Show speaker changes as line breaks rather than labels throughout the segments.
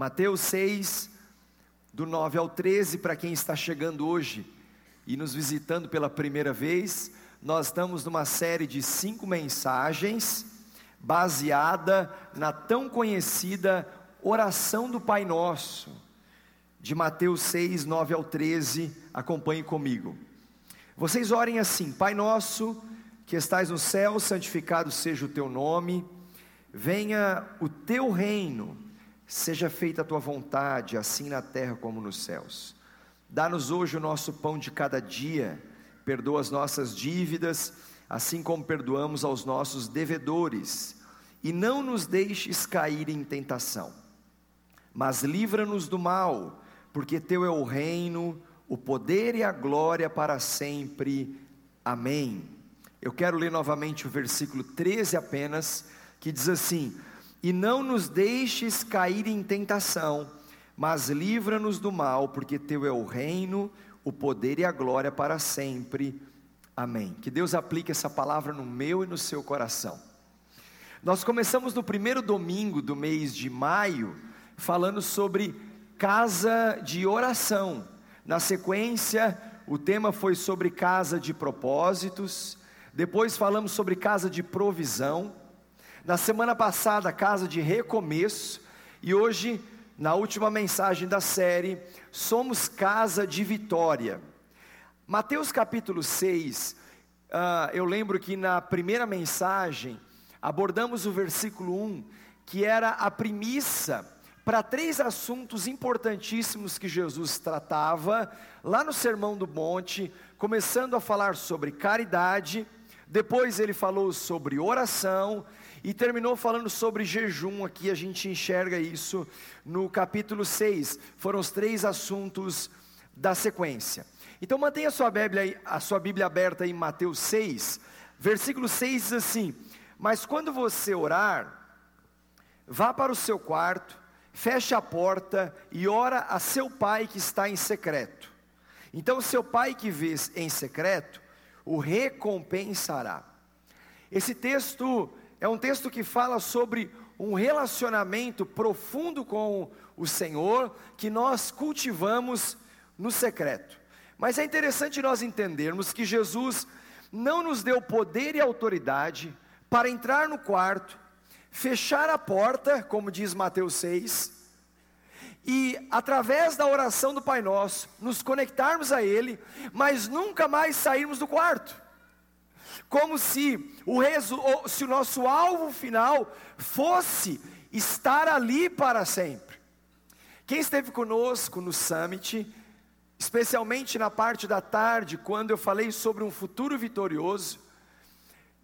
Mateus 6, do 9 ao 13, para quem está chegando hoje e nos visitando pela primeira vez, nós estamos numa série de cinco mensagens baseada na tão conhecida oração do Pai Nosso, de Mateus 6, 9 ao 13. Acompanhe comigo. Vocês orem assim: Pai Nosso, que estais no céu, santificado seja o teu nome, venha o teu reino Seja feita a tua vontade, assim na terra como nos céus. Dá-nos hoje o nosso pão de cada dia, perdoa as nossas dívidas, assim como perdoamos aos nossos devedores, e não nos deixes cair em tentação, mas livra-nos do mal, porque teu é o reino, o poder e a glória para sempre. Amém. Eu quero ler novamente o versículo 13 apenas, que diz assim: e não nos deixes cair em tentação, mas livra-nos do mal, porque teu é o reino, o poder e a glória para sempre. Amém. Que Deus aplique essa palavra no meu e no seu coração. Nós começamos no primeiro domingo do mês de maio, falando sobre casa de oração. Na sequência, o tema foi sobre casa de propósitos. Depois falamos sobre casa de provisão. Na semana passada, casa de recomeço, e hoje, na última mensagem da série, somos casa de vitória. Mateus capítulo 6, uh, ah, eu lembro que na primeira mensagem, abordamos o versículo 1, que era a premissa para três assuntos importantíssimos que Jesus tratava lá no Sermão do Monte, começando a falar sobre caridade, depois ele falou sobre oração, e terminou falando sobre jejum, aqui a gente enxerga isso no capítulo 6. Foram os três assuntos da sequência. Então mantenha sua Bíblia, a sua Bíblia aberta em Mateus 6, versículo 6 diz assim: Mas quando você orar, vá para o seu quarto, feche a porta e ora a seu pai que está em secreto. Então seu pai que vê em secreto o recompensará. Esse texto é um texto que fala sobre um relacionamento profundo com o Senhor que nós cultivamos no secreto. Mas é interessante nós entendermos que Jesus não nos deu poder e autoridade para entrar no quarto, fechar a porta, como diz Mateus 6, e através da oração do Pai Nosso, nos conectarmos a Ele, mas nunca mais sairmos do quarto como se o, resu, se o nosso alvo final fosse estar ali para sempre. Quem esteve conosco no summit, especialmente na parte da tarde, quando eu falei sobre um futuro vitorioso,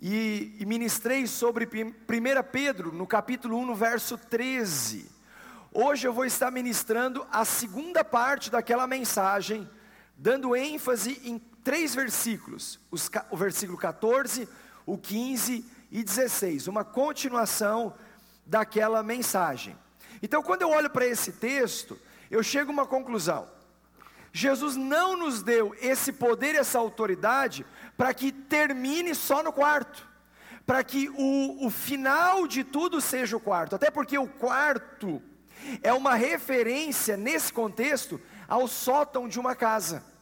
e, ministrei sobre 1 Pedro, no capítulo 1, no verso 13. Hoje eu vou estar ministrando a segunda parte daquela mensagem, dando ênfase em três versículos: os, o versículo 14, o 15 e 16, uma continuação daquela mensagem. Então, quando eu olho para esse texto, eu chego a uma conclusão. Jesus não nos deu esse poder essa autoridade para que termine só no quarto, para que o, o final de tudo seja o quarto, até porque o quarto é uma referência nesse contexto ao sótão de uma casa.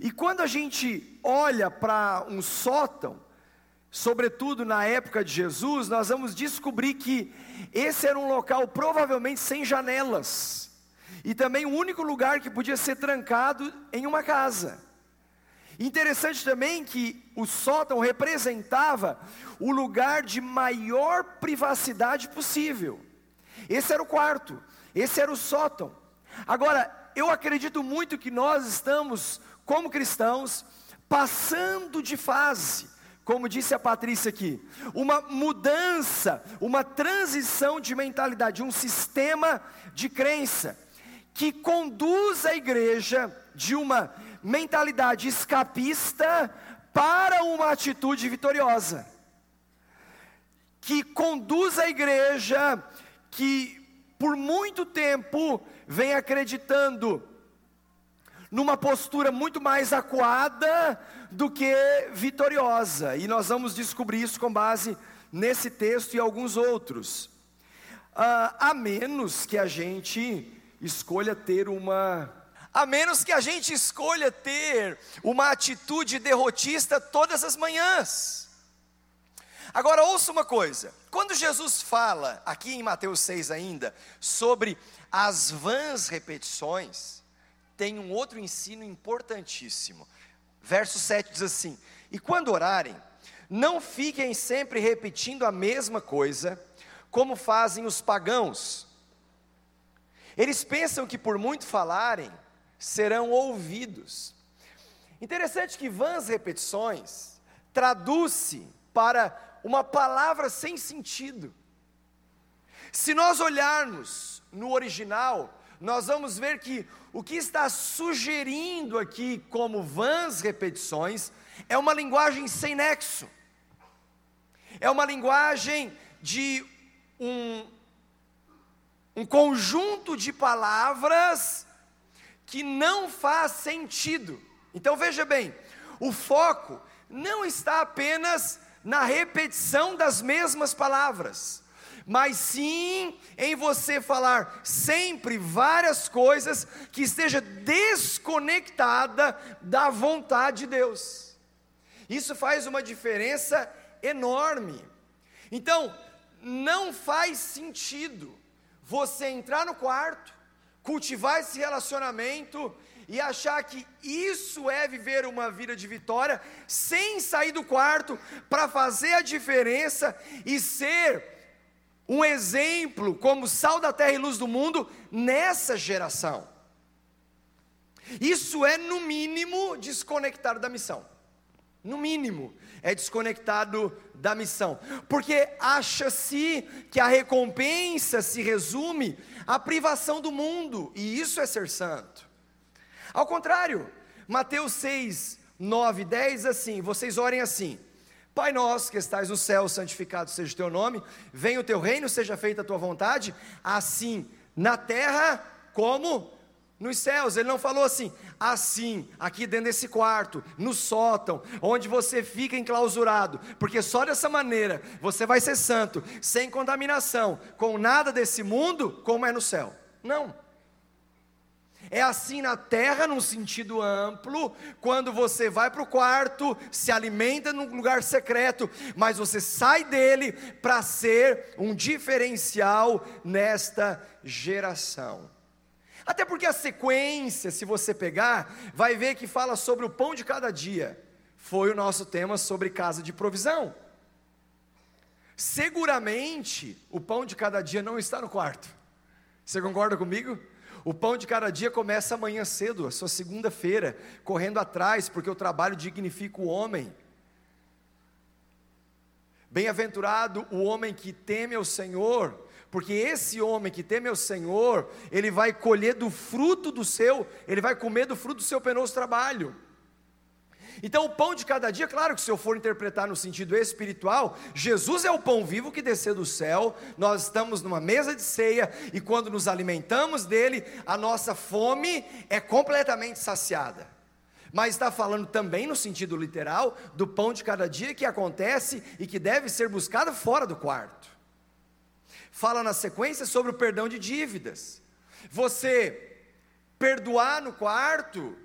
E quando a gente olha para um sótão, sobretudo na época de Jesus, nós vamos descobrir que esse era um local provavelmente sem janelas, e também o único lugar que podia ser trancado em uma casa. Interessante também que o sótão representava o lugar de maior privacidade possível. Esse era o quarto, esse era o sótão. Agora, eu acredito muito que nós estamos como cristãos, passando de fase, como disse a Patrícia aqui, uma mudança, uma transição de mentalidade, um sistema de crença que conduz a igreja de uma mentalidade escapista para uma atitude vitoriosa. Que conduz a igreja que por muito tempo vem acreditando numa postura muito mais acuada do que vitoriosa, e nós vamos descobrir isso com base nesse texto e alguns outros. a menos que a gente escolha ter uma. A menos que a gente escolha ter uma atitude derrotista todas as manhãs. Agora ouça uma coisa: quando Jesus fala, aqui em Mateus 6 ainda, sobre as vãs repetições, tem um outro ensino importantíssimo. Verso 7 diz assim: E quando orarem, não fiquem sempre repetindo a mesma coisa, como fazem os pagãos. Eles pensam que por muito falarem, serão ouvidos. Interessante que vãs repetições traduz-se para uma palavra sem sentido. Se nós olharmos no original, nós vamos ver que o que está sugerindo aqui como vãs repetições é uma linguagem sem nexo, é uma linguagem de um, um conjunto de palavras que não faz sentido. Então veja bem, o foco não está apenas na repetição das mesmas palavras, mas sim em você falar sempre várias coisas que esteja desconectada da vontade de Deus. Isso faz uma diferença enorme. Então, não faz sentido você entrar no quarto, cultivar esse relacionamento e achar que isso é viver uma vida de vitória, sem sair do quarto para fazer a diferença e ser um exemplo como sal da terra e luz do mundo nessa geração. Isso é, no mínimo, desconectado da missão. No mínimo, é desconectado da missão, porque acha-se que a recompensa se resume à privação do mundo, e isso é ser santo. Ao contrário, Mateus 6, 9, 10, assim: vocês orem assim. Pai nosso que estás no céu, santificado seja o teu nome, venha o teu reino, seja feita a tua vontade, assim na terra como nos céus. Ele não falou assim, assim, aqui dentro desse quarto, no sótão, onde você fica enclausurado, porque só dessa maneira você vai ser santo, sem contaminação, com nada desse mundo, como é no céu. Não. É assim na terra, num sentido amplo, quando você vai para o quarto, se alimenta num lugar secreto, mas você sai dele para ser um diferencial nesta geração. Até porque a sequência, se você pegar, vai ver que fala sobre o pão de cada dia. Foi o nosso tema sobre casa de provisão. Seguramente, o pão de cada dia não está no quarto. Você concorda comigo? O pão de cada dia começa amanhã cedo, a sua segunda-feira, correndo atrás, porque o trabalho dignifica o homem. Bem-aventurado o homem que teme ao Senhor, porque esse homem que teme ao Senhor, ele vai colher do fruto do seu, ele vai comer do fruto do seu penoso trabalho. Então, o pão de cada dia, claro que se eu for interpretar no sentido espiritual, Jesus é o pão vivo que desceu do céu, nós estamos numa mesa de ceia e quando nos alimentamos dele, a nossa fome é completamente saciada. Mas está falando também no sentido literal do pão de cada dia que acontece e que deve ser buscado fora do quarto. Fala na sequência sobre o perdão de dívidas. Você perdoar no quarto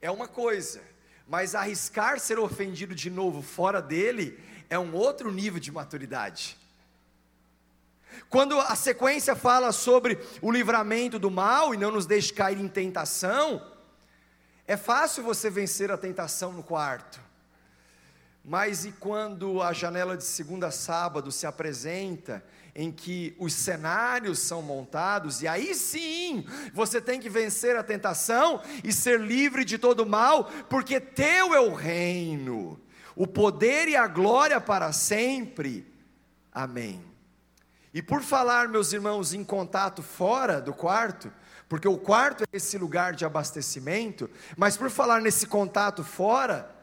é uma coisa, mas arriscar ser ofendido de novo fora dele é um outro nível de maturidade. Quando a sequência fala sobre o livramento do mal e não nos deixe cair em tentação, é fácil você vencer a tentação no quarto. Mas e quando a janela de segunda a sábado se apresenta em que os cenários são montados, e aí sim você tem que vencer a tentação e ser livre de todo mal, porque teu é o reino, o poder e a glória para sempre. Amém. E por falar, meus irmãos, em contato fora do quarto, porque o quarto é esse lugar de abastecimento, mas por falar nesse contato fora,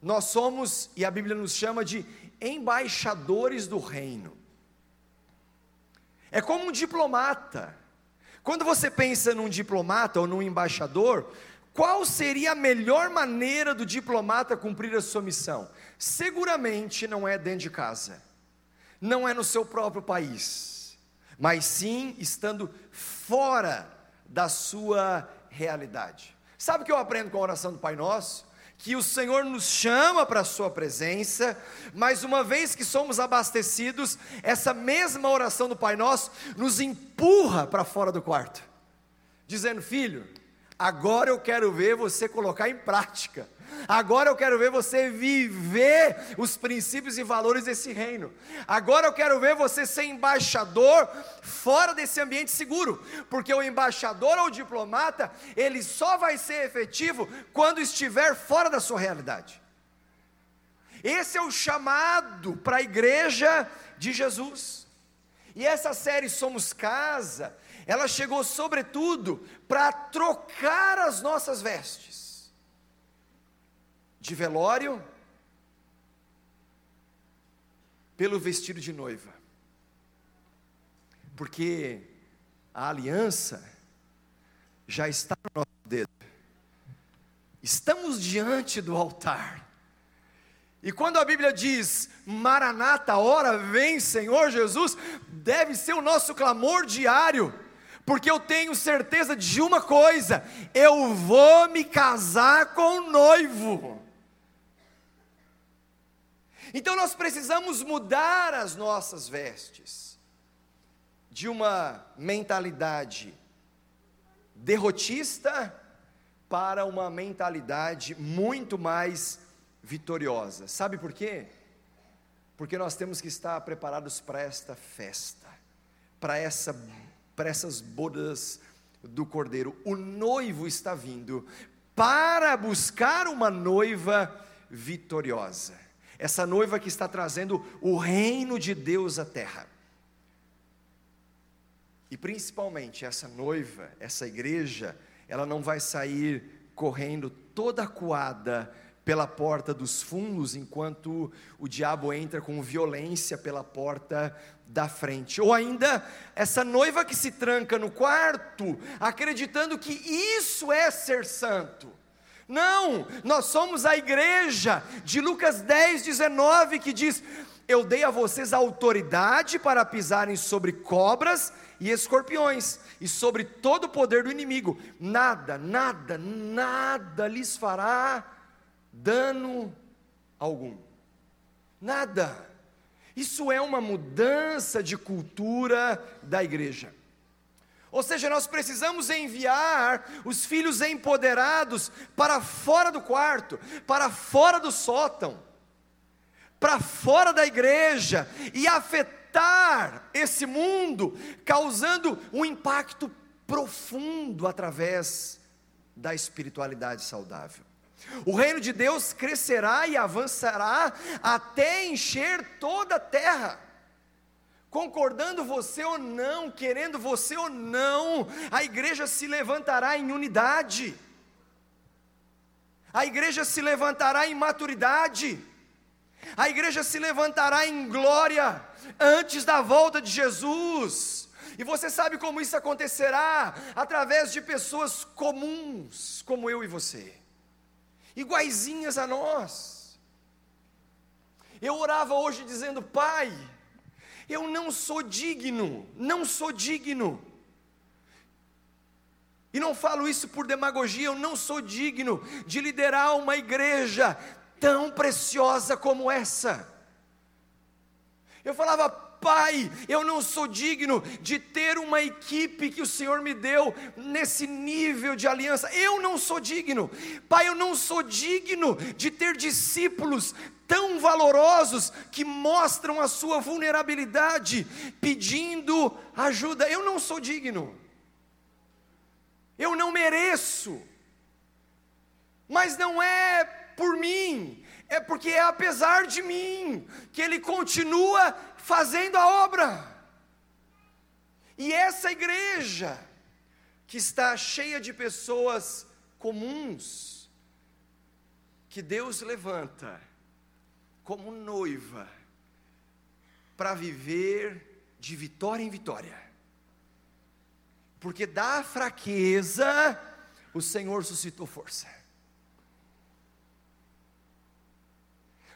nós somos, e a Bíblia nos chama de embaixadores do reino. É como um diplomata. Quando você pensa num diplomata ou num embaixador, qual seria a melhor maneira do diplomata cumprir a sua missão? Seguramente não é dentro de casa, não é no seu próprio país, mas sim estando fora da sua realidade. Sabe o que eu aprendo com a oração do Pai Nosso? Que o Senhor nos chama para a Sua presença, mas uma vez que somos abastecidos, essa mesma oração do Pai Nosso nos empurra para fora do quarto, dizendo: Filho, agora eu quero ver você colocar em prática Agora eu quero ver você viver os princípios e valores desse reino. Agora eu quero ver você ser embaixador fora desse ambiente seguro, porque o embaixador ou o diplomata, ele só vai ser efetivo quando estiver fora da sua realidade. Esse é o chamado para a igreja de Jesus. E essa série Somos Casa, ela chegou sobretudo para trocar as nossas vestes de velório pelo vestido de noiva. Porque a aliança já está no nosso dedo. Estamos diante do altar. E quando a Bíblia diz, Maranata, hora vem Senhor Jesus, deve ser o nosso clamor diário, porque eu tenho certeza de uma coisa: eu vou me casar com o noivo. Então nós precisamos mudar as nossas vestes de uma mentalidade derrotista para uma mentalidade muito mais vitoriosa. Sabe por quê? Porque nós temos que estar preparados para esta festa, para essa para essas bodas do Cordeiro. O noivo está vindo para buscar uma noiva vitoriosa essa noiva que está trazendo o reino de Deus à terra. E principalmente essa noiva, essa igreja, ela não vai sair correndo toda acuada pela porta dos fundos, enquanto o diabo entra com violência pela porta da frente. Ou ainda, essa noiva que se tranca no quarto, acreditando que isso é ser santo. Não, nós somos a igreja de Lucas 10, 19, que diz: Eu dei a vocês autoridade para pisarem sobre cobras e escorpiões, e sobre todo o poder do inimigo. Nada, nada, nada lhes fará dano algum. Nada. Isso é uma mudança de cultura da igreja. Ou seja, nós precisamos enviar os filhos empoderados para fora do quarto, para fora do sótão, para fora da igreja e afetar esse mundo, causando um impacto profundo através da espiritualidade saudável. O reino de Deus crescerá e avançará até encher toda a terra concordando você ou não, querendo você ou não, a igreja se levantará em unidade, a igreja se levantará em maturidade, a igreja se levantará em glória antes da volta de Jesus. E você sabe como isso acontecerá? Através de pessoas comuns, como eu e você, iguaizinhas a nós. Eu orava hoje dizendo, Pai, eu não sou digno, não sou digno. E não falo isso por demagogia, eu não sou digno de liderar uma igreja tão preciosa como essa. Eu falava, Pai, eu não sou digno de ter uma equipe que o Senhor me deu nesse nível de aliança. Eu não sou digno. Pai, eu não sou digno de ter discípulos tão valorosos que mostram a sua vulnerabilidade, pedindo ajuda. Eu não sou digno. Eu não mereço. Mas não é por mim, é porque é apesar de mim que ele continua fazendo a obra. E essa igreja, que está cheia de pessoas comuns, que Deus levanta como noiva, para viver de vitória em vitória, porque da fraqueza o Senhor suscitou força.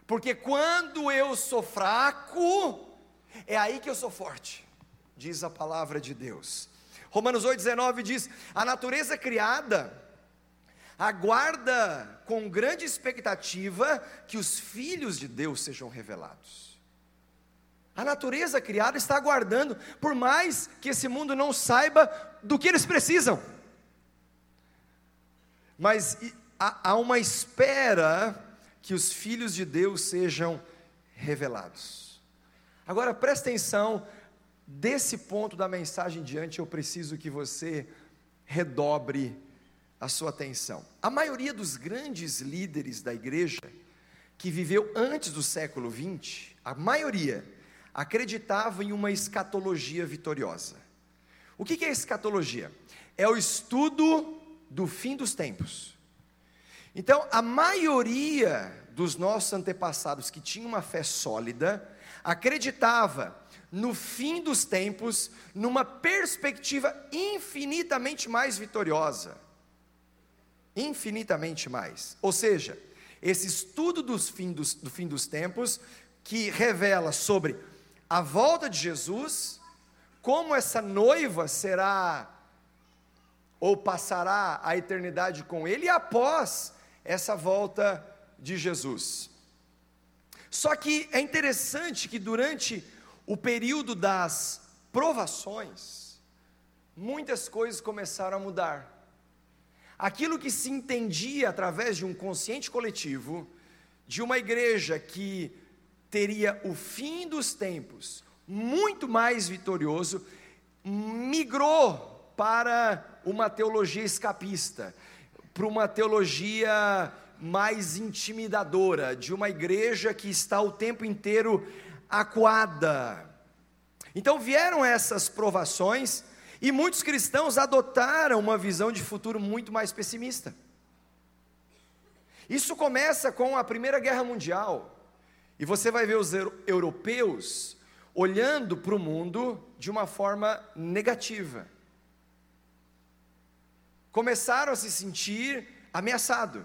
Porque quando eu sou fraco, é aí que eu sou forte. diz a palavra de Deus. Romanos 8,19 diz: A natureza criada aguarda com grande expectativa que os filhos de Deus sejam revelados. A natureza criada está aguardando, por mais que esse mundo não saiba do que eles precisam. Mas há uma espera que os filhos de Deus sejam revelados. Agora presta atenção, desse ponto da mensagem em diante, eu preciso que você redobre a sua atenção. A maioria dos grandes líderes da igreja que viveu antes do século 20, a maioria acreditava em uma escatologia vitoriosa. O que é escatologia? É o estudo do fim dos tempos. Então, a maioria dos nossos antepassados que tinham uma fé sólida acreditava no fim dos tempos, numa perspectiva infinitamente mais vitoriosa. Infinitamente mais. Ou seja, esse estudo dos fim dos, do fim dos tempos, que revela sobre a volta de Jesus, como essa noiva será ou passará a eternidade com Ele após essa volta de Jesus. Só que é interessante que durante o período das provações, muitas coisas começaram a mudar. Aquilo que se entendia através de um consciente coletivo, de uma igreja que teria o fim dos tempos muito mais vitorioso, migrou para uma teologia escapista, para uma teologia mais intimidadora, de uma igreja que está o tempo inteiro acuada. Então vieram essas provações e muitos cristãos adotaram uma visão de futuro muito mais pessimista. Isso começa com a Primeira Guerra Mundial. E você vai ver os europeus olhando para o mundo de uma forma negativa. Começaram a se sentir ameaçados,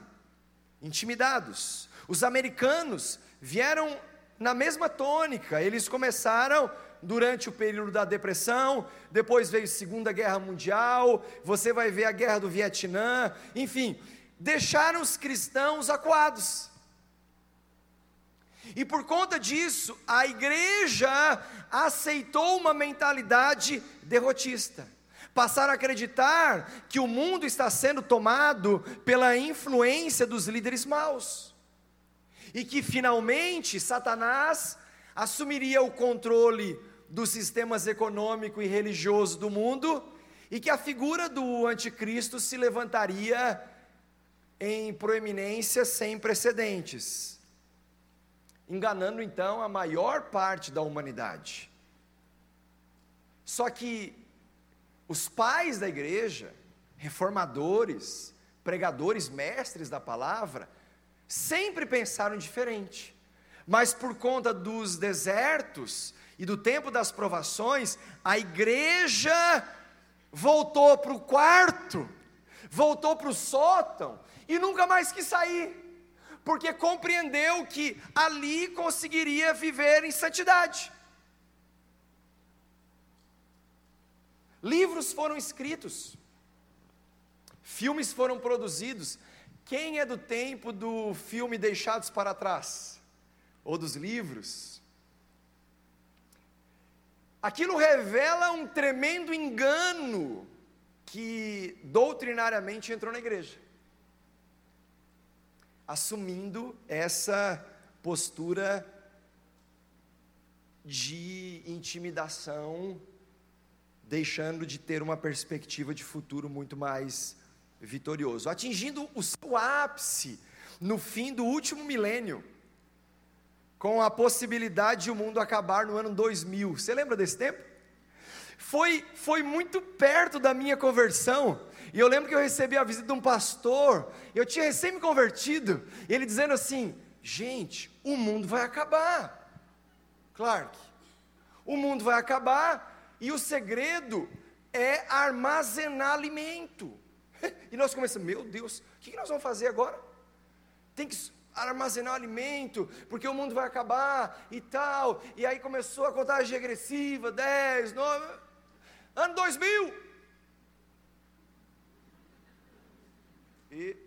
intimidados. Os americanos vieram na mesma tônica, eles começaram durante o período da depressão, depois veio a Segunda Guerra Mundial, você vai ver a Guerra do Vietnã, enfim, deixaram os cristãos acuados. E por conta disso, a igreja aceitou uma mentalidade derrotista. Passaram a acreditar que o mundo está sendo tomado pela influência dos líderes maus. E que finalmente Satanás assumiria o controle dos sistemas econômico e religioso do mundo e que a figura do anticristo se levantaria em proeminência sem precedentes enganando então a maior parte da humanidade. Só que os pais da igreja, reformadores, pregadores, mestres da palavra, sempre pensaram diferente. Mas por conta dos desertos e do tempo das provações, a igreja voltou para o quarto, voltou para o sótão e nunca mais quis sair porque compreendeu que ali conseguiria viver em santidade. Livros foram escritos, filmes foram produzidos. Quem é do tempo do filme Deixados para Trás? Ou dos livros? Aquilo revela um tremendo engano que doutrinariamente entrou na igreja assumindo essa postura de intimidação, deixando de ter uma perspectiva de futuro muito mais vitorioso, atingindo o seu ápice no fim do último milênio, com a possibilidade de o mundo acabar no ano 2000. Você lembra desse tempo? Foi, foi muito perto da minha conversão. E eu lembro que eu recebi a visita de um pastor, eu tinha recém me convertido, ele dizendo assim: gente, o mundo vai acabar. Clark, o mundo vai acabar, e o segredo é armazenar alimento. E nós começamos, meu Deus, o que nós vamos fazer agora? Tem que armazenar alimento, porque o mundo vai acabar e tal. E aí começou a contagem regressiva: 10, 9. Ano 2000. E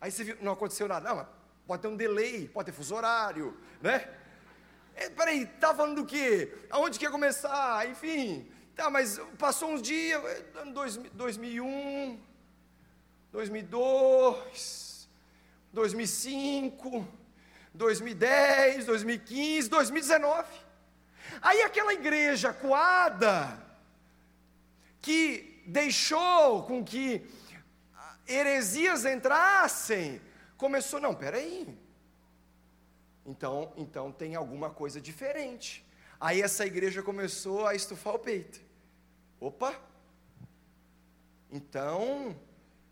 aí você viu, não aconteceu nada. Não, pode ter um delay, pode ter fuso horário, né? É, peraí, tá falando do quê? Aonde que ia começar? Enfim, tá, mas passou uns dias, ano 2001, 2002, 2005, 2010, 2015, 2019. Aí aquela igreja coada, que deixou com que heresias entrassem, começou, não, peraí. Então, então tem alguma coisa diferente. Aí essa igreja começou a estufar o peito. Opa! Então,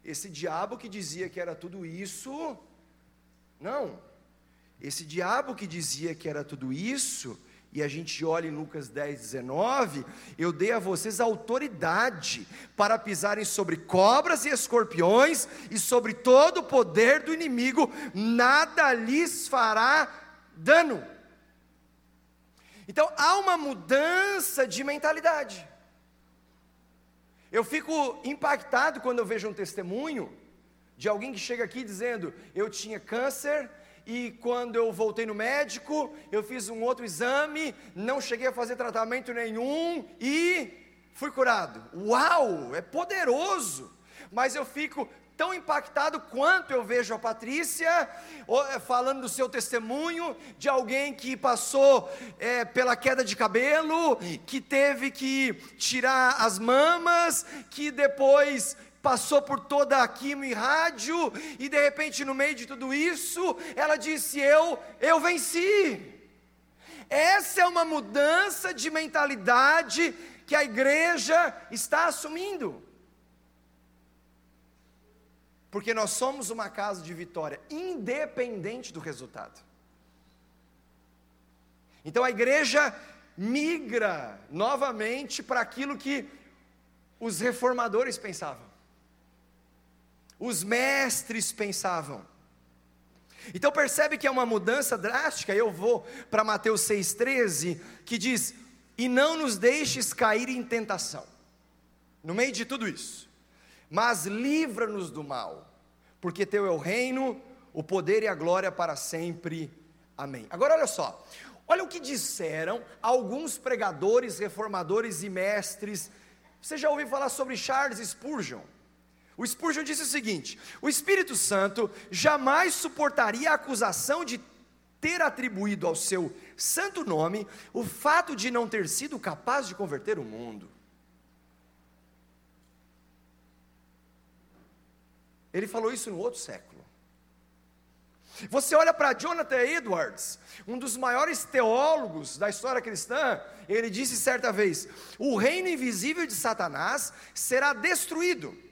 esse diabo que dizia que era tudo isso, não. Esse diabo que dizia que era tudo isso, e a gente olha em Lucas 10, 19, eu dei a vocês autoridade para pisarem sobre cobras e escorpiões e sobre todo o poder do inimigo, nada lhes fará dano. Então há uma mudança de mentalidade. Eu fico impactado quando eu vejo um testemunho de alguém que chega aqui dizendo: Eu tinha câncer, e quando eu voltei no médico, eu fiz um outro exame, não cheguei a fazer tratamento nenhum e fui curado. Uau, é poderoso! Mas eu fico tão impactado quanto eu vejo a Patrícia falando do seu testemunho de alguém que passou é, pela queda de cabelo, que teve que tirar as mamas, que depois passou por toda a quimio e rádio, e de repente, no meio de tudo isso, ela disse: Eu, eu venci. Essa é uma mudança de mentalidade que a igreja está assumindo. Porque nós somos uma casa de vitória, independente do resultado. Então a igreja migra novamente para aquilo que os reformadores pensavam os mestres pensavam. Então percebe que é uma mudança drástica. Eu vou para Mateus 6,13, que diz: E não nos deixes cair em tentação, no meio de tudo isso, mas livra-nos do mal, porque teu é o reino, o poder e a glória para sempre. Amém. Agora olha só, olha o que disseram alguns pregadores, reformadores e mestres. Você já ouviu falar sobre Charles Spurgeon? O Spurgeon disse o seguinte: o Espírito Santo jamais suportaria a acusação de ter atribuído ao seu santo nome o fato de não ter sido capaz de converter o mundo. Ele falou isso no outro século. Você olha para Jonathan Edwards, um dos maiores teólogos da história cristã, ele disse certa vez: o reino invisível de Satanás será destruído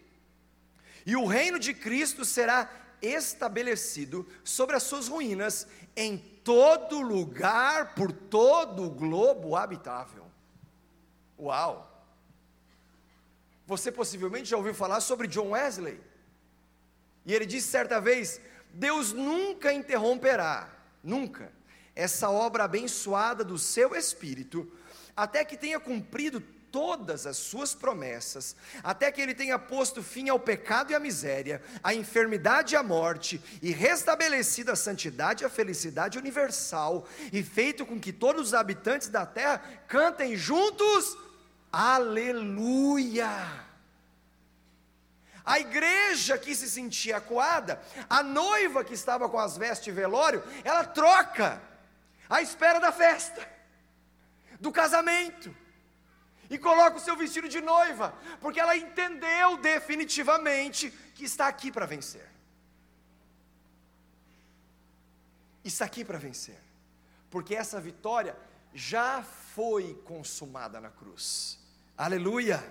e o reino de Cristo será estabelecido sobre as suas ruínas em todo lugar, por todo o globo habitável. Uau! Você possivelmente já ouviu falar sobre John Wesley. E ele disse certa vez: Deus nunca interromperá, nunca, essa obra abençoada do seu espírito, até que tenha cumprido todas as suas promessas, até que ele tenha posto fim ao pecado e à miséria, à enfermidade e à morte, e restabelecido a santidade e a felicidade universal, e feito com que todos os habitantes da terra cantem juntos, aleluia. A igreja que se sentia acuada, a noiva que estava com as vestes de velório, ela troca à espera da festa, do casamento e coloca o seu vestido de noiva, porque ela entendeu definitivamente que está aqui para vencer. Está aqui para vencer, porque essa vitória já foi consumada na cruz. Aleluia!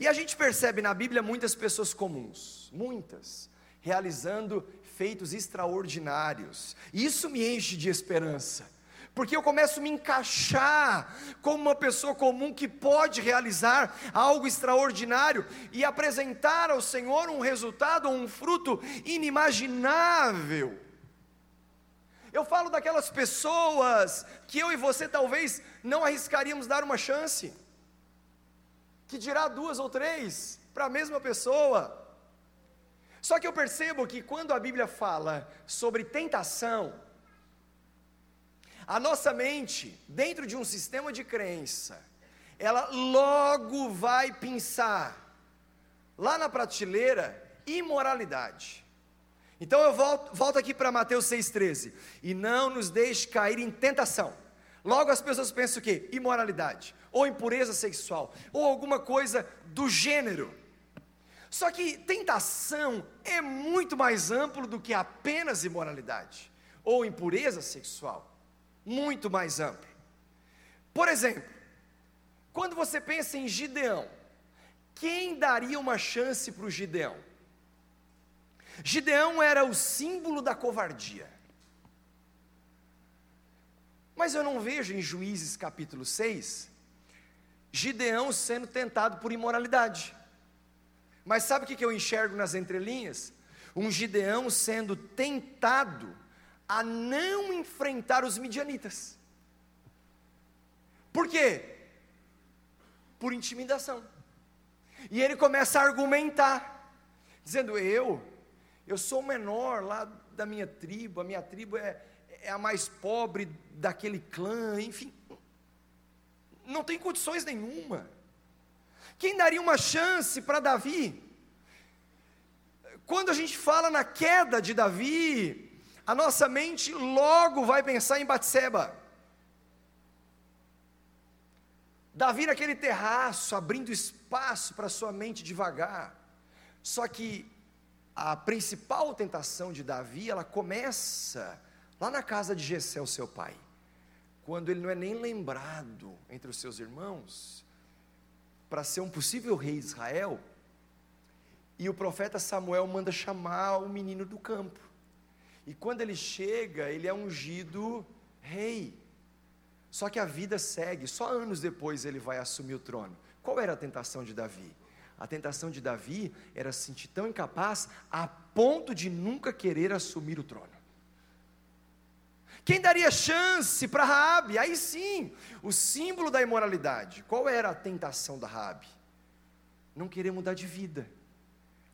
E a gente percebe na Bíblia muitas pessoas comuns, muitas, realizando feitos extraordinários. Isso me enche de esperança porque eu começo a me encaixar como uma pessoa comum que pode realizar algo extraordinário e apresentar ao Senhor um resultado, um fruto inimaginável. Eu falo daquelas pessoas que eu e você talvez não arriscaríamos dar uma chance. que dirá duas ou três para a mesma pessoa. Só que eu percebo que quando a Bíblia fala sobre tentação, a nossa mente, dentro de um sistema de crença, ela logo vai pensar lá na prateleira imoralidade. Então eu volto, volto aqui para Mateus 6,13. E não nos deixe cair em tentação. Logo as pessoas pensam o quê? Imoralidade, ou impureza sexual, ou alguma coisa do gênero. Só que tentação é muito mais amplo do que apenas imoralidade, ou impureza sexual. Muito mais amplo. Por exemplo, quando você pensa em Gideão, quem daria uma chance para o Gideão? Gideão era o símbolo da covardia. Mas eu não vejo em Juízes capítulo 6 Gideão sendo tentado por imoralidade. Mas sabe o que eu enxergo nas entrelinhas? Um Gideão sendo tentado a não enfrentar os midianitas. Por quê? Por intimidação. E ele começa a argumentar, dizendo: Eu eu sou o menor lá da minha tribo, a minha tribo é, é a mais pobre daquele clã, enfim. Não tem condições nenhuma. Quem daria uma chance para Davi? Quando a gente fala na queda de Davi, a nossa mente logo vai pensar em Batseba. Davi naquele terraço, abrindo espaço para sua mente devagar. Só que a principal tentação de Davi, ela começa lá na casa de Jessé, o seu pai, quando ele não é nem lembrado entre os seus irmãos para ser um possível rei de Israel, e o profeta Samuel manda chamar o menino do campo. E quando ele chega, ele é ungido rei. Só que a vida segue, só anos depois ele vai assumir o trono. Qual era a tentação de Davi? A tentação de Davi era se sentir tão incapaz a ponto de nunca querer assumir o trono. Quem daria chance para Raabe? Aí sim, o símbolo da imoralidade. Qual era a tentação da Raabe? Não querer mudar de vida.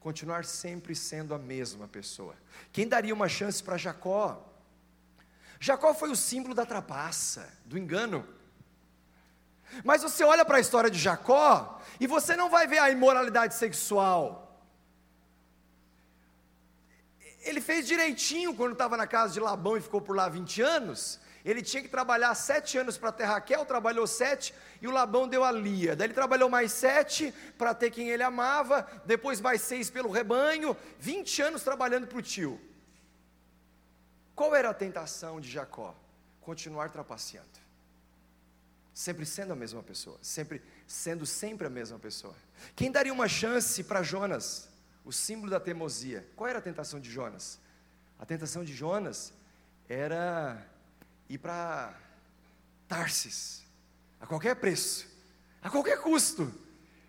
Continuar sempre sendo a mesma pessoa. Quem daria uma chance para Jacó? Jacó foi o símbolo da trapaça, do engano. Mas você olha para a história de Jacó e você não vai ver a imoralidade sexual. Ele fez direitinho quando estava na casa de Labão e ficou por lá 20 anos. Ele tinha que trabalhar sete anos para ter Raquel, trabalhou sete, e o Labão deu a Lia. Daí ele trabalhou mais sete para ter quem ele amava, depois mais seis pelo rebanho, 20 anos trabalhando para o tio. Qual era a tentação de Jacó? Continuar trapaceando sempre sendo a mesma pessoa, sempre sendo sempre a mesma pessoa. Quem daria uma chance para Jonas, o símbolo da teimosia? Qual era a tentação de Jonas? A tentação de Jonas era ir para Tarsis, a qualquer preço, a qualquer custo,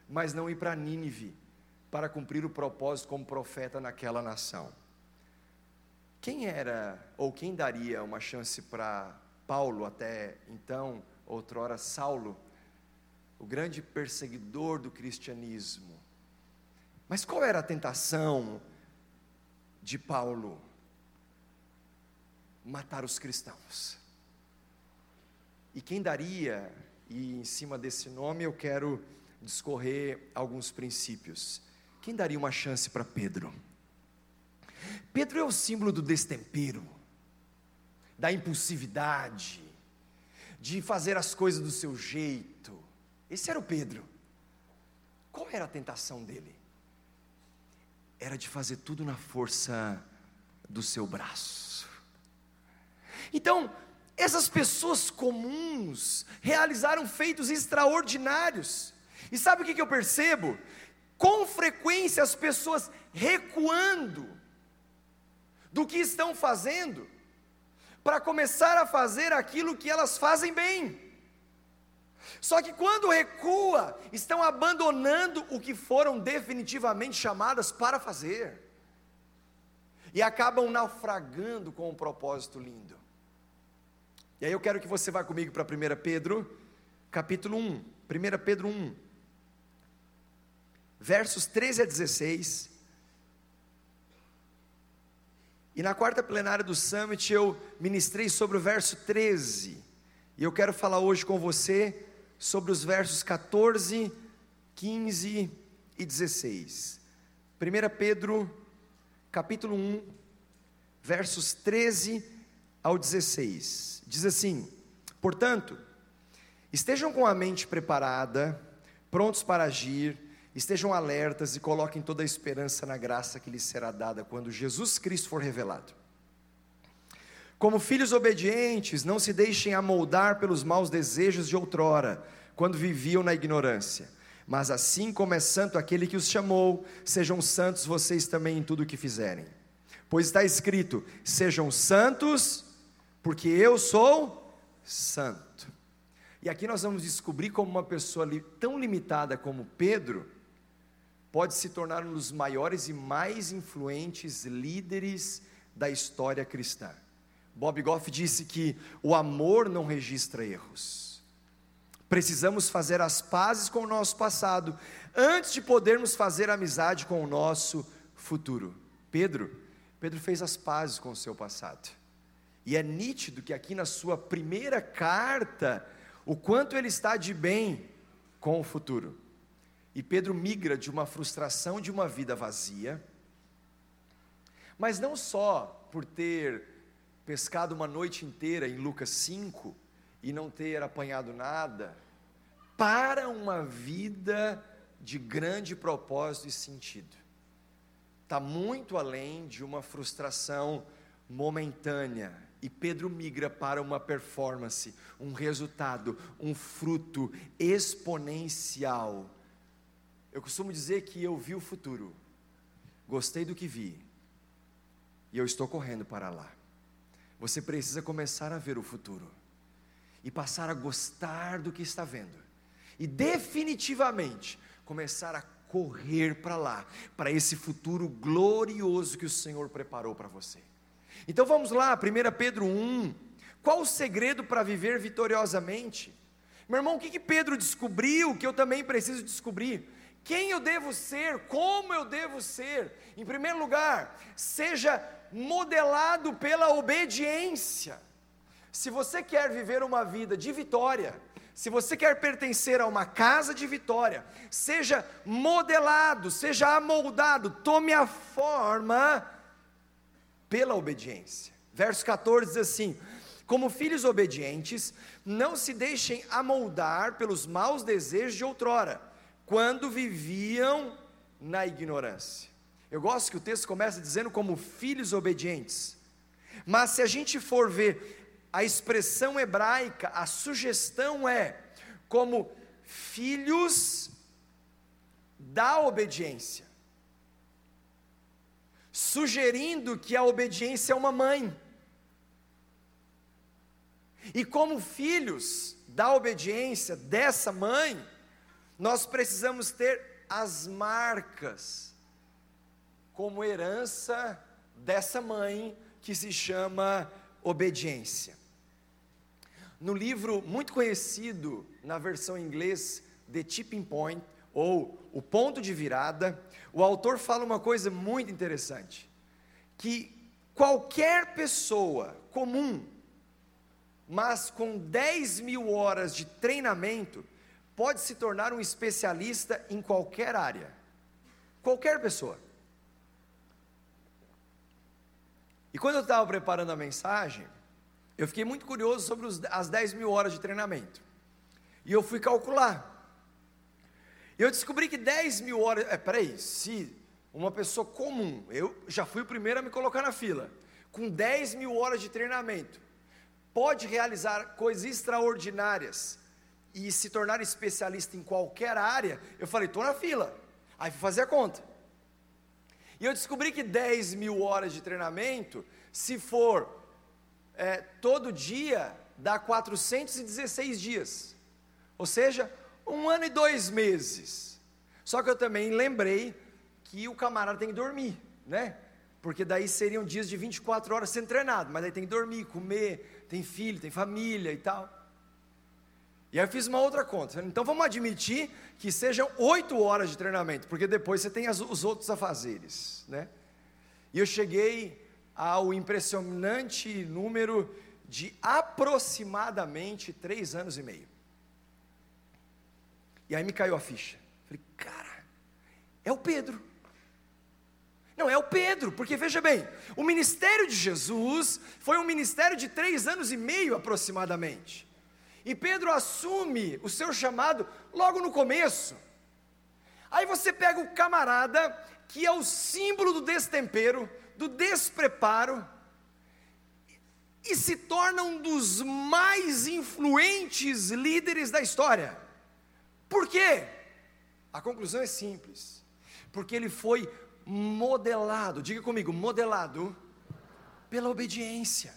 mas não ir para Nínive para cumprir o propósito como profeta naquela nação. Quem era ou quem daria uma chance para Paulo até então outrora Saulo, o grande perseguidor do cristianismo. Mas qual era a tentação de Paulo? Matar os cristãos. E quem daria, e em cima desse nome eu quero discorrer alguns princípios. Quem daria uma chance para Pedro? Pedro é o símbolo do destempero, da impulsividade, de fazer as coisas do seu jeito. Esse era o Pedro. Qual era a tentação dele? Era de fazer tudo na força do seu braço. Então, essas pessoas comuns realizaram feitos extraordinários. E sabe o que, eu percebo? Com frequência as pessoas recuando do que estão fazendo, para começar a fazer aquilo que elas fazem bem. Só que quando recua, estão abandonando o que foram definitivamente chamadas para fazer. E acabam naufragando com um propósito lindo. E aí eu quero que você vá comigo para 1 Pedro, capítulo 1. 1 Pedro 1. versos 13 a 16. E na quarta plenária do Summit eu ministrei sobre o verso 13. E eu quero falar hoje com você sobre os versos 14, 15 e 16. 1 Pedro, capítulo 1, versos 13 ao 16. Diz assim: Portanto, estejam com a mente preparada, prontos para agir, Estejam alertas e coloquem toda a esperança na graça que lhes será dada quando Jesus Cristo for revelado. Como filhos obedientes, não se deixem amoldar pelos maus desejos de outrora, quando viviam na ignorância. Mas assim como é santo aquele que os chamou, sejam santos vocês também em tudo o que fizerem. Pois está escrito: sejam santos, porque eu sou santo. E aqui nós vamos descobrir como uma pessoa tão limitada como Pedro pode se tornar um dos maiores e mais influentes líderes da história cristã. Bob Goff disse que o amor não registra erros. Precisamos fazer as pazes com o nosso passado antes de podermos fazer amizade com o nosso futuro. Pedro, Pedro fez as pazes com o seu passado. E é nítido que aqui na sua primeira carta, o quanto ele está de bem com o futuro. E Pedro migra de uma frustração de uma vida vazia, mas não só por ter pescado uma noite inteira em Lucas 5 e não ter apanhado nada, para uma vida de grande propósito e sentido. Está muito além de uma frustração momentânea. E Pedro migra para uma performance, um resultado, um fruto exponencial eu costumo dizer que eu vi o futuro, gostei do que vi, e eu estou correndo para lá. Você precisa começar a ver o futuro e passar a gostar do que está vendo, e definitivamente começar a correr para lá, para esse futuro glorioso que o Senhor preparou para você. Então vamos lá, 1 Pedro 1. Qual o segredo para viver vitoriosamente? Meu irmão, o que, que Pedro descobriu que eu também preciso descobrir? Quem eu devo ser? Como eu devo ser? Em primeiro lugar, seja modelado pela obediência. Se você quer viver uma vida de vitória, se você quer pertencer a uma casa de vitória, seja modelado, seja amoldado, tome a forma pela obediência. Verso 14 diz assim: Como filhos obedientes, não se deixem amoldar pelos maus desejos de outrora quando viviam na ignorância. Eu gosto que o texto começa dizendo como filhos obedientes. Mas se a gente for ver a expressão hebraica, a sugestão é como filhos da obediência. Sugerindo que a obediência é uma mãe. E como filhos da obediência dessa mãe, nós precisamos ter as marcas como herança dessa mãe que se chama obediência. No livro muito conhecido na versão em inglês, The Tipping Point, ou O Ponto de Virada, o autor fala uma coisa muito interessante: que qualquer pessoa comum, mas com 10 mil horas de treinamento, pode se tornar um especialista em qualquer área. Qualquer pessoa. E quando eu estava preparando a mensagem, eu fiquei muito curioso sobre os, as 10 mil horas de treinamento. E eu fui calcular. E eu descobri que 10 mil horas. É, peraí, se uma pessoa comum, eu já fui o primeiro a me colocar na fila, com 10 mil horas de treinamento, pode realizar coisas extraordinárias e se tornar especialista em qualquer área, eu falei, estou na fila. Aí fui fazer a conta. E eu descobri que 10 mil horas de treinamento, se for é, todo dia, dá 416 dias. Ou seja, um ano e dois meses. Só que eu também lembrei que o camarada tem que dormir, né? Porque daí seriam dias de 24 horas sendo treinado, mas aí tem que dormir, comer, tem filho, tem família e tal. E aí eu fiz uma outra conta. Então vamos admitir que sejam oito horas de treinamento, porque depois você tem as, os outros afazeres, né? E eu cheguei ao impressionante número de aproximadamente três anos e meio. E aí me caiu a ficha. Falei, cara, é o Pedro. Não, é o Pedro, porque veja bem, o ministério de Jesus foi um ministério de três anos e meio aproximadamente. E Pedro assume o seu chamado logo no começo. Aí você pega o camarada, que é o símbolo do destempero, do despreparo, e se torna um dos mais influentes líderes da história. Por quê? A conclusão é simples. Porque ele foi modelado, diga comigo, modelado pela obediência.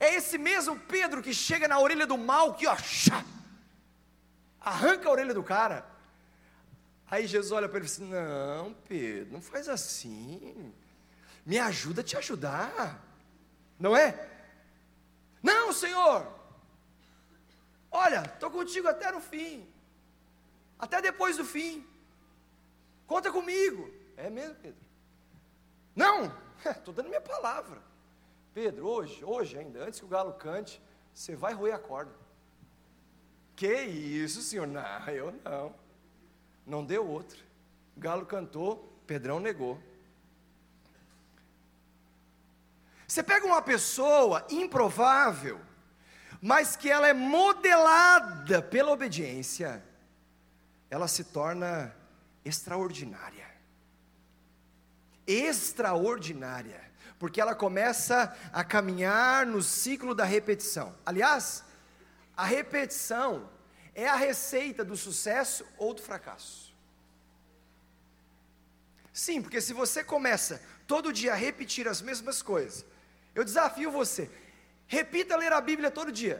É esse mesmo Pedro que chega na orelha do mal, que ó, chá, arranca a orelha do cara. Aí Jesus olha para ele e diz: assim, Não, Pedro, não faz assim. Me ajuda a te ajudar. Não é? Não, Senhor. Olha, estou contigo até no fim. Até depois do fim. Conta comigo. É mesmo, Pedro? Não, estou dando minha palavra. Pedro, hoje, hoje ainda, antes que o galo cante, você vai roer a corda. Que isso, senhor? Não, eu não. Não deu outro. Galo cantou, Pedrão negou. Você pega uma pessoa improvável, mas que ela é modelada pela obediência, ela se torna extraordinária. Extraordinária, porque ela começa a caminhar no ciclo da repetição. Aliás, a repetição é a receita do sucesso ou do fracasso. Sim, porque se você começa todo dia a repetir as mesmas coisas, eu desafio você, repita ler a Bíblia todo dia.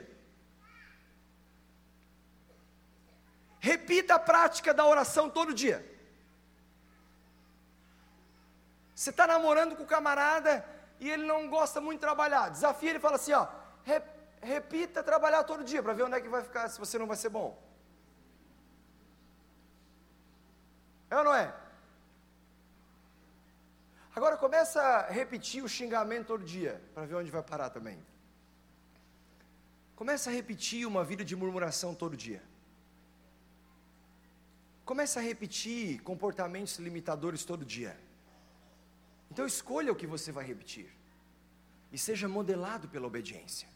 Repita a prática da oração todo dia. Você está namorando com o camarada e ele não gosta muito de trabalhar. Desafia ele e fala assim: ó, repita trabalhar todo dia para ver onde é que vai ficar, se você não vai ser bom. É ou não é? Agora começa a repetir o xingamento todo dia, para ver onde vai parar também. Começa a repetir uma vida de murmuração todo dia. Começa a repetir comportamentos limitadores todo dia. Então escolha o que você vai repetir. E seja modelado pela obediência.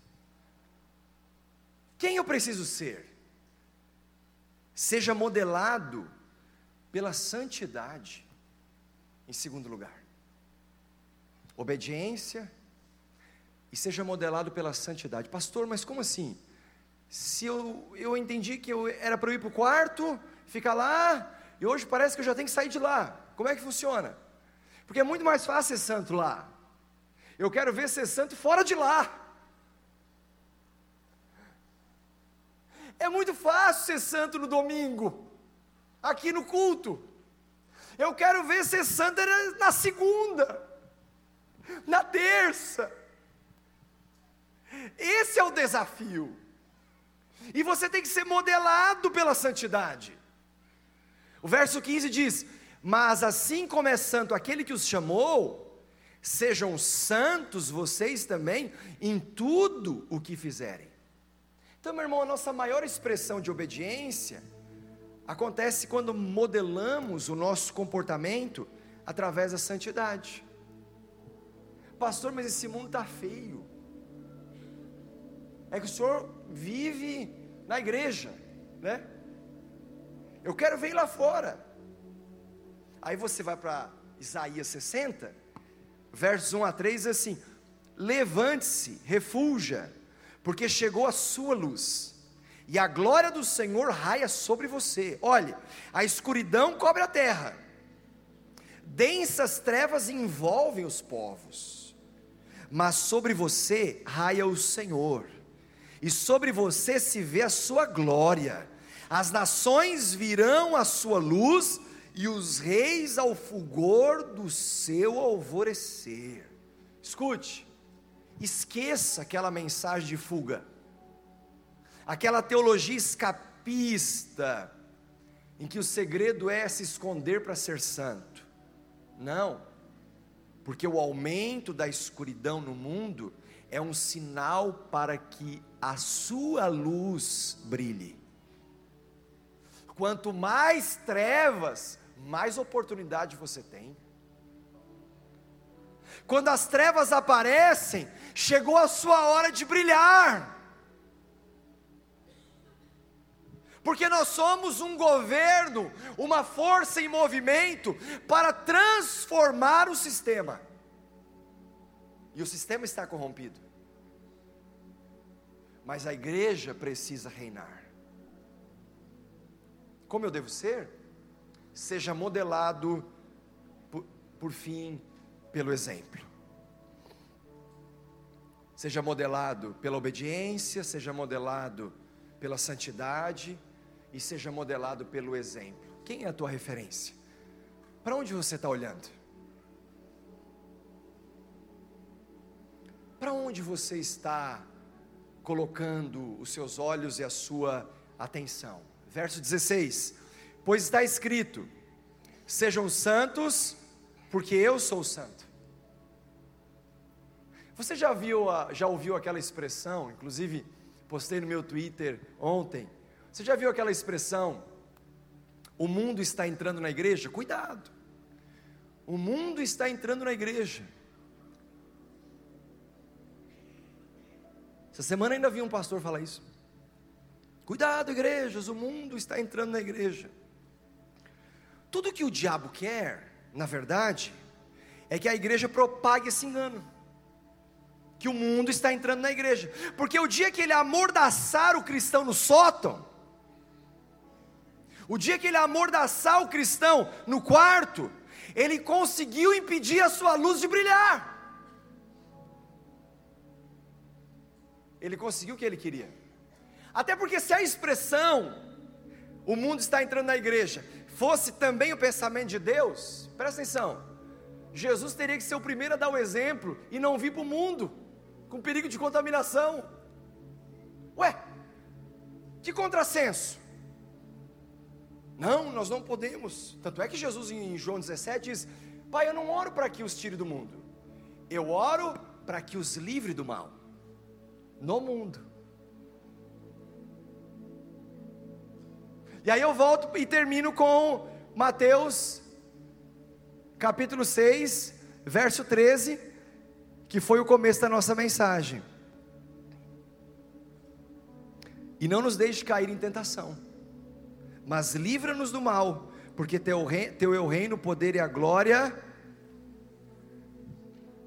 Quem eu preciso ser? Seja modelado pela santidade, em segundo lugar. Obediência e seja modelado pela santidade. Pastor, mas como assim? Se eu, eu entendi que eu era para eu ir para o quarto, ficar lá, e hoje parece que eu já tenho que sair de lá. Como é que funciona? Porque é muito mais fácil ser santo lá. Eu quero ver ser santo fora de lá. É muito fácil ser santo no domingo, aqui no culto. Eu quero ver ser santo na segunda, na terça. Esse é o desafio. E você tem que ser modelado pela santidade. O verso 15 diz: Mas assim como é santo aquele que os chamou, sejam santos vocês também em tudo o que fizerem. Então, meu irmão, a nossa maior expressão de obediência acontece quando modelamos o nosso comportamento através da santidade. Pastor, mas esse mundo está feio. É que o senhor vive na igreja, né? Eu quero ver lá fora. Aí você vai para Isaías 60, versos 1 a 3, assim: Levante-se, refulja porque chegou a sua luz, e a glória do Senhor raia sobre você. Olhe, a escuridão cobre a terra, densas trevas envolvem os povos, mas sobre você raia o Senhor, e sobre você se vê a sua glória. As nações virão à sua luz, e os reis ao fulgor do seu alvorecer. Escute, Esqueça aquela mensagem de fuga. aquela teologia escapista, em que o segredo é se esconder para ser santo. Não, porque o aumento da escuridão no mundo é um sinal para que a sua luz brilhe. Quanto mais trevas, mais oportunidade você tem. Quando as trevas aparecem, chegou a sua hora de brilhar. Porque nós somos um governo, uma força em movimento para transformar o sistema. E o sistema está corrompido. Mas a igreja precisa reinar. Como eu devo ser? Seja modelado, por, por fim, pelo exemplo. Seja modelado pela obediência, seja modelado pela santidade e seja modelado pelo exemplo. Quem é a tua referência? Para onde você está olhando? Para onde você está colocando os seus olhos e a sua atenção? Verso 16: Pois está escrito: Sejam santos, porque eu sou santo. Você já viu, já ouviu aquela expressão? Inclusive, postei no meu Twitter ontem. Você já viu aquela expressão? O mundo está entrando na igreja? Cuidado. O mundo está entrando na igreja. Essa semana ainda vi um pastor falar isso. Cuidado, igrejas, o mundo está entrando na igreja. Tudo que o diabo quer na verdade, é que a igreja propague esse engano. Que o mundo está entrando na igreja. Porque o dia que ele amordaçar o cristão no sótão, o dia que ele amordaçar o cristão no quarto, ele conseguiu impedir a sua luz de brilhar. Ele conseguiu o que ele queria. Até porque se a expressão o mundo está entrando na igreja fosse também o pensamento de Deus, presta atenção, Jesus teria que ser o primeiro a dar o exemplo e não vir para o mundo, com perigo de contaminação. Ué, que contrassenso. Não, nós não podemos. Tanto é que Jesus em João 17 diz: Pai, eu não oro para que os tire do mundo, eu oro para que os livre do mal, no mundo. E aí eu volto e termino com Mateus, capítulo 6, verso 13, que foi o começo da nossa mensagem. E não nos deixe cair em tentação, mas livra-nos do mal, porque teu, rei, teu é o reino, o poder e a glória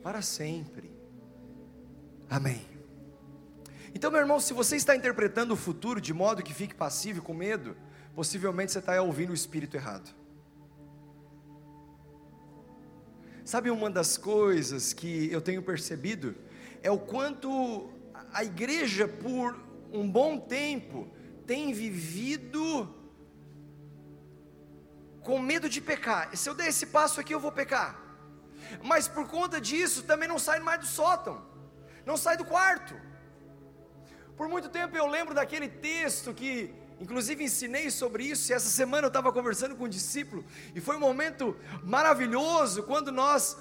para sempre. Amém. Então, meu irmão, se você está interpretando o futuro de modo que fique passivo com medo, possivelmente você está ouvindo o espírito errado. Sabe uma das coisas que eu tenho percebido é o quanto a igreja por um bom tempo tem vivido com medo de pecar. Se eu der esse passo aqui, eu vou pecar. Mas por conta disso, também não sai mais do sótão, não sai do quarto. Por muito tempo eu lembro daquele texto que Inclusive ensinei sobre isso, e essa semana eu estava conversando com um discípulo, e foi um momento maravilhoso quando nós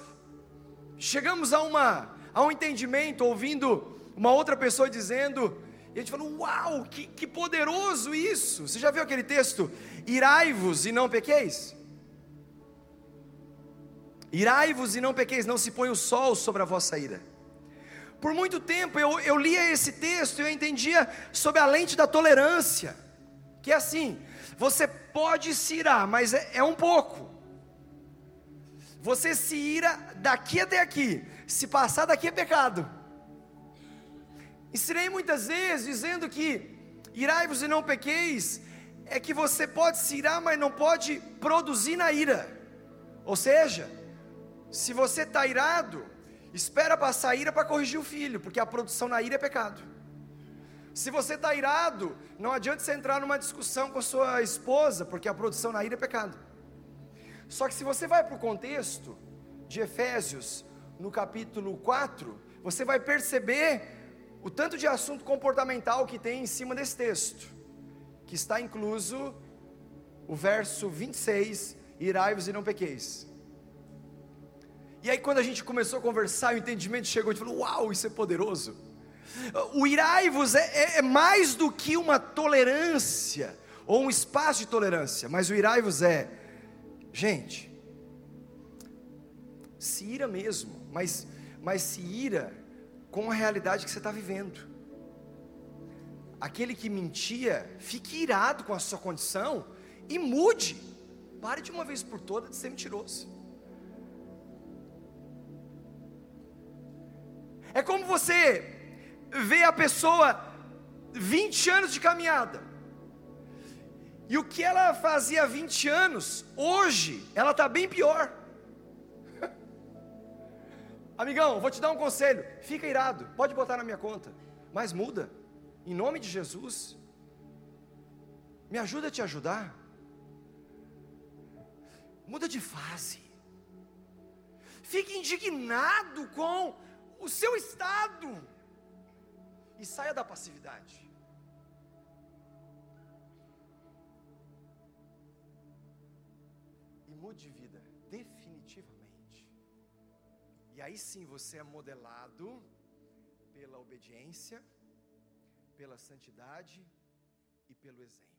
chegamos a, uma, a um entendimento, ouvindo uma outra pessoa dizendo, e a gente falou: Uau, que, que poderoso isso! Você já viu aquele texto? Irai-vos e não pequeis? Irai-vos e não pequeis, não se põe o sol sobre a vossa ira. Por muito tempo eu, eu lia esse texto e eu entendia sobre a lente da tolerância que é assim: você pode se irar, mas é, é um pouco. Você se ira daqui até aqui, se passar daqui é pecado. Ensinei muitas vezes dizendo que irai-vos e não pequeis, é que você pode se irar, mas não pode produzir na ira. Ou seja, se você está irado, espera passar a ira para corrigir o filho, porque a produção na ira é pecado. Se você está irado, não adianta você entrar numa discussão com sua esposa, porque a produção na ira é pecado. Só que se você vai para o contexto de Efésios, no capítulo 4, você vai perceber o tanto de assunto comportamental que tem em cima desse texto, que está incluso o verso 26, irai-vos e não pequeis. E aí quando a gente começou a conversar, o entendimento chegou, a gente falou, uau, isso é poderoso. O irai-vos é, é, é mais do que uma tolerância, ou um espaço de tolerância, mas o irai-vos é, gente, se ira mesmo, mas, mas se ira com a realidade que você está vivendo. Aquele que mentia, fique irado com a sua condição e mude. Pare de uma vez por todas de ser mentiroso. É como você vê a pessoa 20 anos de caminhada. E o que ela fazia há 20 anos, hoje, ela está bem pior. Amigão, vou te dar um conselho. Fica irado, pode botar na minha conta, mas muda, em nome de Jesus. Me ajuda a te ajudar. Muda de fase. Fique indignado com o seu estado e saia da passividade. E mude de vida, definitivamente. E aí sim você é modelado pela obediência, pela santidade e pelo exemplo.